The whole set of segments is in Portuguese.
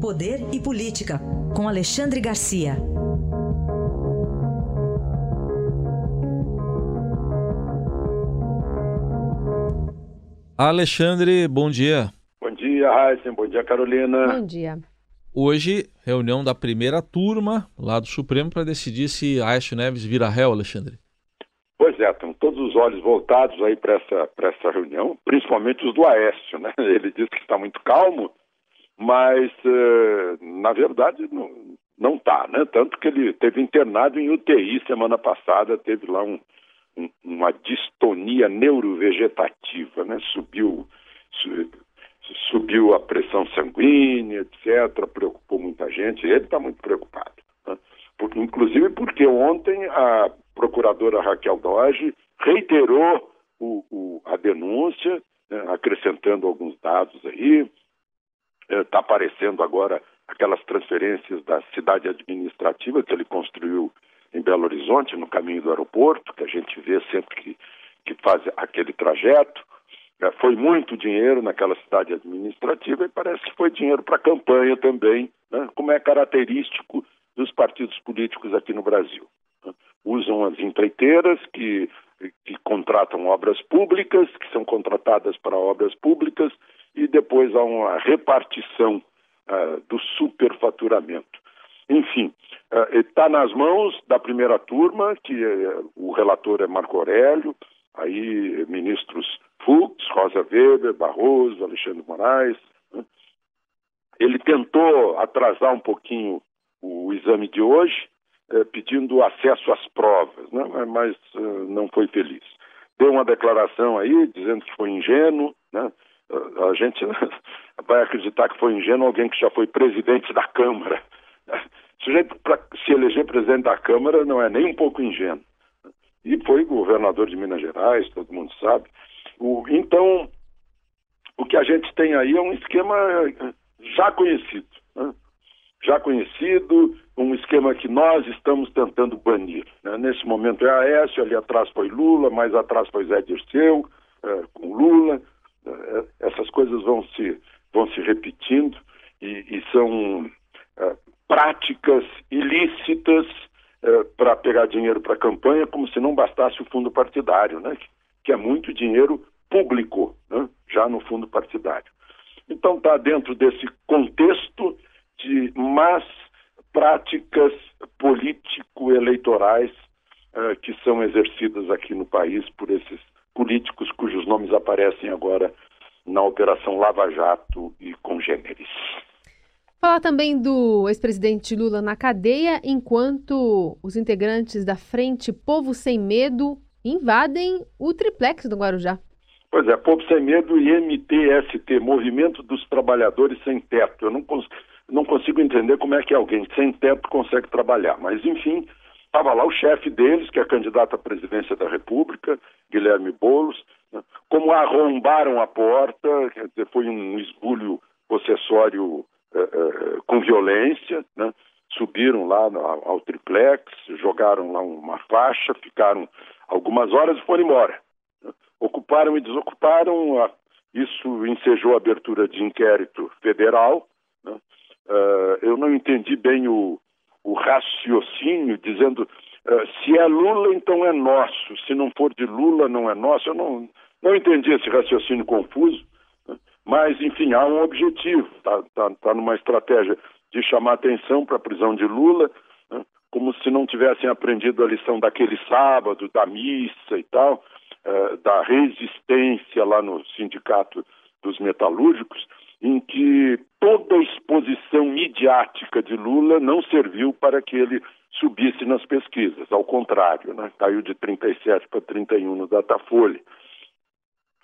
Poder e Política, com Alexandre Garcia. Alexandre, bom dia. Bom dia, Raíssen. Bom dia, Carolina. Bom dia. Hoje, reunião da primeira turma lá do Supremo para decidir se Aécio Neves vira réu, Alexandre. Pois é, estão todos os olhos voltados aí para essa, essa reunião, principalmente os do Aécio, né? Ele diz que está muito calmo, mas uh, na verdade não, está, né? Tanto que ele teve internado em UTI semana passada, teve lá um, um, uma distonia neurovegetativa, né? Subiu, su, subiu a pressão sanguínea, etc. Preocupou muita gente. Ele está muito preocupado, né? Por, inclusive porque ontem a procuradora Raquel Doge reiterou o, o, a denúncia, né? acrescentando alguns dados aí está aparecendo agora aquelas transferências da cidade administrativa que ele construiu em Belo Horizonte, no caminho do aeroporto, que a gente vê sempre que, que faz aquele trajeto. É, foi muito dinheiro naquela cidade administrativa e parece que foi dinheiro para campanha também, né, como é característico dos partidos políticos aqui no Brasil. Né. Usam as empreiteiras que, que contratam obras públicas, que são contratadas para obras públicas e depois há uma repartição uh, do superfaturamento. Enfim, está uh, nas mãos da primeira turma, que uh, o relator é Marco Aurélio, aí ministros Fux, Rosa Weber, Barroso, Alexandre Moraes. Né? Ele tentou atrasar um pouquinho o exame de hoje, eh, pedindo acesso às provas, né? mas não foi feliz. Deu uma declaração aí dizendo que foi ingênuo, né? A gente vai acreditar que foi ingênuo alguém que já foi presidente da Câmara. O sujeito, para se eleger presidente da Câmara, não é nem um pouco ingênuo. E foi governador de Minas Gerais, todo mundo sabe. O, então, o que a gente tem aí é um esquema já conhecido. Né? Já conhecido, um esquema que nós estamos tentando banir. Né? Nesse momento é Aécio, ali atrás foi Lula, mais atrás foi Zé Dirceu, é, com Lula. Coisas vão se, vão se repetindo e, e são é, práticas ilícitas é, para pegar dinheiro para a campanha, como se não bastasse o fundo partidário, né? que, é muito dinheiro público, né? já no fundo partidário. Então está dentro desse contexto de más práticas político-eleitorais uh, que são exercidas aqui no país por esses políticos cujos nomes aparecem agora na Operação Lava Jato e congêneres. Falar também do ex-presidente Lula na cadeia, enquanto os integrantes da Frente Povo Sem Medo invadem o triplex do Guarujá. Pois é, Povo Sem Medo e MTST, Movimento dos Trabalhadores Sem Teto. Eu não, cons não consigo entender como é que alguém sem teto consegue trabalhar, mas enfim, Estava lá o chefe deles, que é candidato à presidência da República, Guilherme Boulos. Como arrombaram a porta, quer dizer, foi um esbulho possessório eh, eh, com violência, né? subiram lá ao, ao triplex, jogaram lá uma faixa, ficaram algumas horas e foram embora. Né? Ocuparam e desocuparam, a, isso ensejou a abertura de inquérito federal. Né? Uh, eu não entendi bem o, o raciocínio dizendo se é Lula, então é nosso, se não for de Lula, não é nosso. Eu não, não entendi esse raciocínio confuso, né? mas, enfim, há um objetivo, está tá, tá numa estratégia de chamar atenção para a prisão de Lula, né? como se não tivessem aprendido a lição daquele sábado, da missa e tal, uh, da resistência lá no sindicato dos metalúrgicos, em que toda a exposição midiática de Lula não serviu para que ele subisse nas pesquisas, ao contrário, né? caiu de 37 para 31 no Datafolha.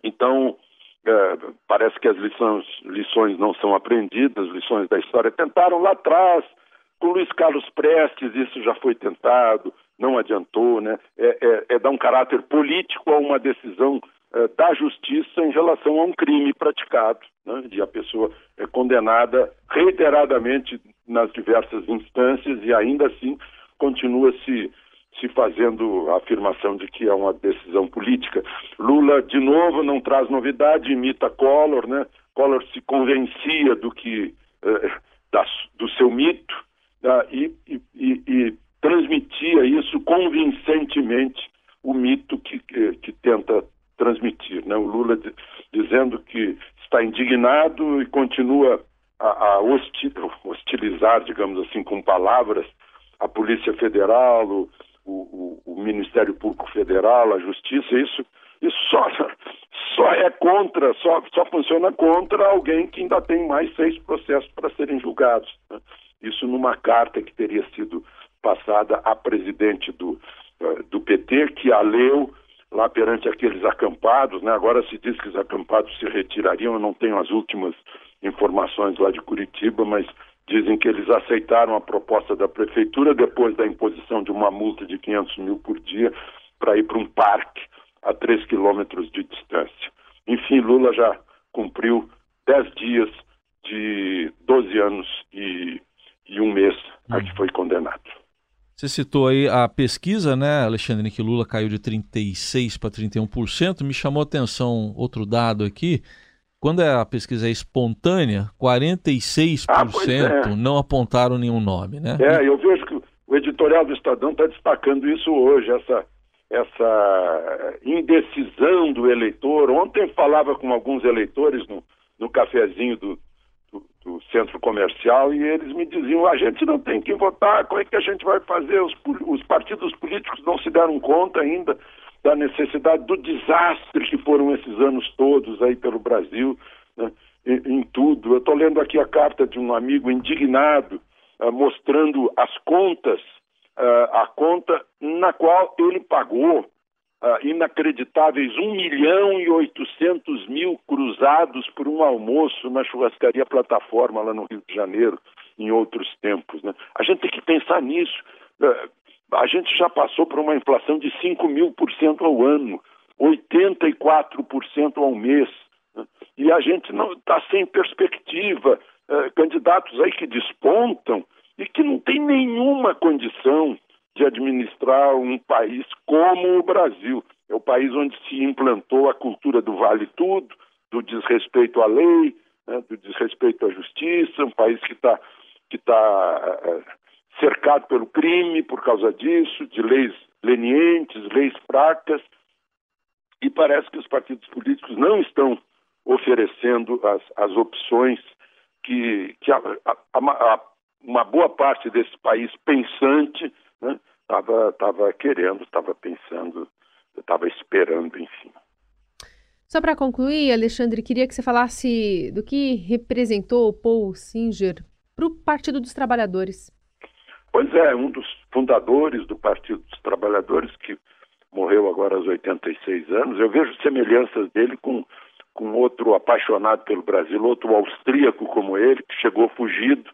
Então, é, parece que as lições, lições não são aprendidas, lições da história. Tentaram lá atrás, com Luiz Carlos Prestes, isso já foi tentado, não adiantou, né? É, é, é dar um caráter político a uma decisão da justiça em relação a um crime praticado, né, e a pessoa é condenada reiteradamente nas diversas instâncias e ainda assim continua se se fazendo a afirmação de que é uma decisão política. Lula, de novo, não traz novidade, imita Collor, né? Collor se convencia do que da, do seu mito uh, e, e, e, transmitia isso convincentemente o mito que, que, que tenta transmitir. Né? O Lula dizendo que está indignado e continua a, a hostilizar, digamos assim, com palavras, a Polícia Federal, o, o, o, Ministério Público Federal, a Justiça, isso, isso só, só é contra, só, só funciona contra alguém que ainda tem mais seis processos para serem julgados. Né? Isso numa carta que teria sido passada à presidente do, eh, do PT, que a leu lá perante aqueles acampados, né? Agora se diz que os acampados se retirariam, eu não tenho as últimas informações lá de Curitiba, mas dizem que eles aceitaram a proposta da prefeitura depois da imposição de uma multa de 500 mil por dia para ir para um parque a 3 quilômetros de distância. Enfim, Lula já cumpriu 10 dias de 12 anos e, e um mês a que foi condenado. Você citou aí a pesquisa, né, Alexandre, que Lula caiu de 36% para 31%. Me chamou a atenção outro dado aqui. Quando a pesquisa é espontânea, 46% ah, é. não apontaram nenhum nome, né? É, eu vejo que o editorial do Estadão está destacando isso hoje, essa, essa indecisão do eleitor. Ontem falava com alguns eleitores no, no cafezinho do, do centro comercial e eles me diziam: a gente não tem que votar, como é que a gente vai fazer? Os, os partidos políticos não se deram conta ainda da necessidade do desastre que foram esses anos todos aí pelo Brasil, né, em, em, tudo. Eu estou lendo aqui a carta de um amigo indignado, uh, mostrando as contas, uh, a conta na qual ele pagou uh, inacreditáveis 1 milhão e 800 mil cruzados por um almoço na churrascaria Plataforma, lá no Rio de Janeiro, em outros tempos. Né? A gente tem que pensar nisso. Uh, a gente já passou por uma inflação de 5 mil por cento ao ano, 84% ao mês. Né? E a gente não está sem perspectiva. Uh, candidatos aí que despontam e que não tem nenhuma condição de administrar um país como o Brasil. É o país onde se implantou a cultura do vale tudo, do desrespeito à lei, né, do desrespeito à justiça, um país que está que tá, é, cercado pelo crime por causa disso, de leis lenientes, leis fracas, e parece que os partidos políticos não estão oferecendo as, as opções que, que a, a, a, uma boa parte desse país pensante estava né, tava querendo, estava pensando, estava esperando, enfim. Só para concluir, Alexandre, queria que você falasse do que representou Paul Singer para o Partido dos Trabalhadores. Pois é, um dos fundadores do Partido dos Trabalhadores, que morreu agora aos 86 anos. Eu vejo semelhanças dele com, com outro apaixonado pelo Brasil, outro austríaco como ele, que chegou fugido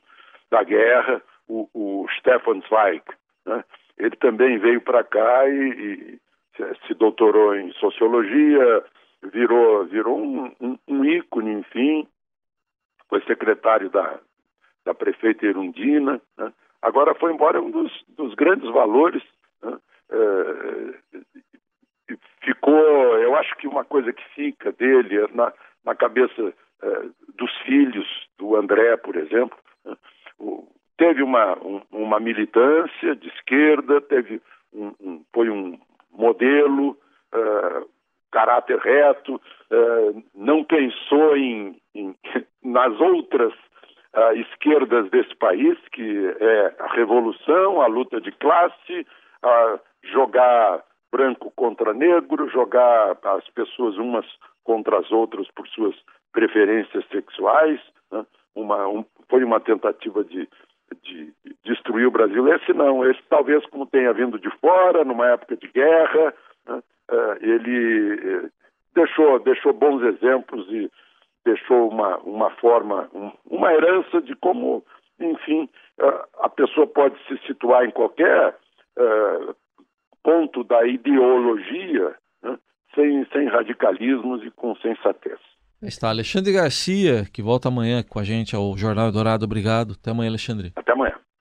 da guerra, o, o Stefan Zweig. Né? Ele também veio para cá e, e, se doutorou em sociologia, virou, virou um, um, um ícone, enfim, foi secretário da, da prefeita Erundina. Né? Agora foi embora um dos, dos grandes valores. Né? É, ficou, eu acho que uma coisa que fica dele é na, na cabeça é, dos filhos do André, por exemplo, teve uma, um, uma militância de esquerda, teve um, um foi um modelo, uh, caráter reto, uh, não pensou em, em nas outras uh, esquerdas desse país, que é a revolução, a luta de classe, jogar branco contra negro, jogar as pessoas umas contra as outras por suas preferências sexuais. Né? Uma, um, foi uma tentativa de de destruir o Brasil. Esse não, esse talvez como tenha vindo de fora, numa época de guerra, né, uh, ele eh, deixou, deixou bons exemplos e deixou uma, uma forma, um, uma herança de como, enfim, a pessoa pode se situar em qualquer uh, ponto da ideologia né, sem, sem radicalismos e com sensatez. Está Alexandre Garcia, que volta amanhã com a gente ao Jornal Dourado. Obrigado. Até amanhã, Alexandre. Até amanhã.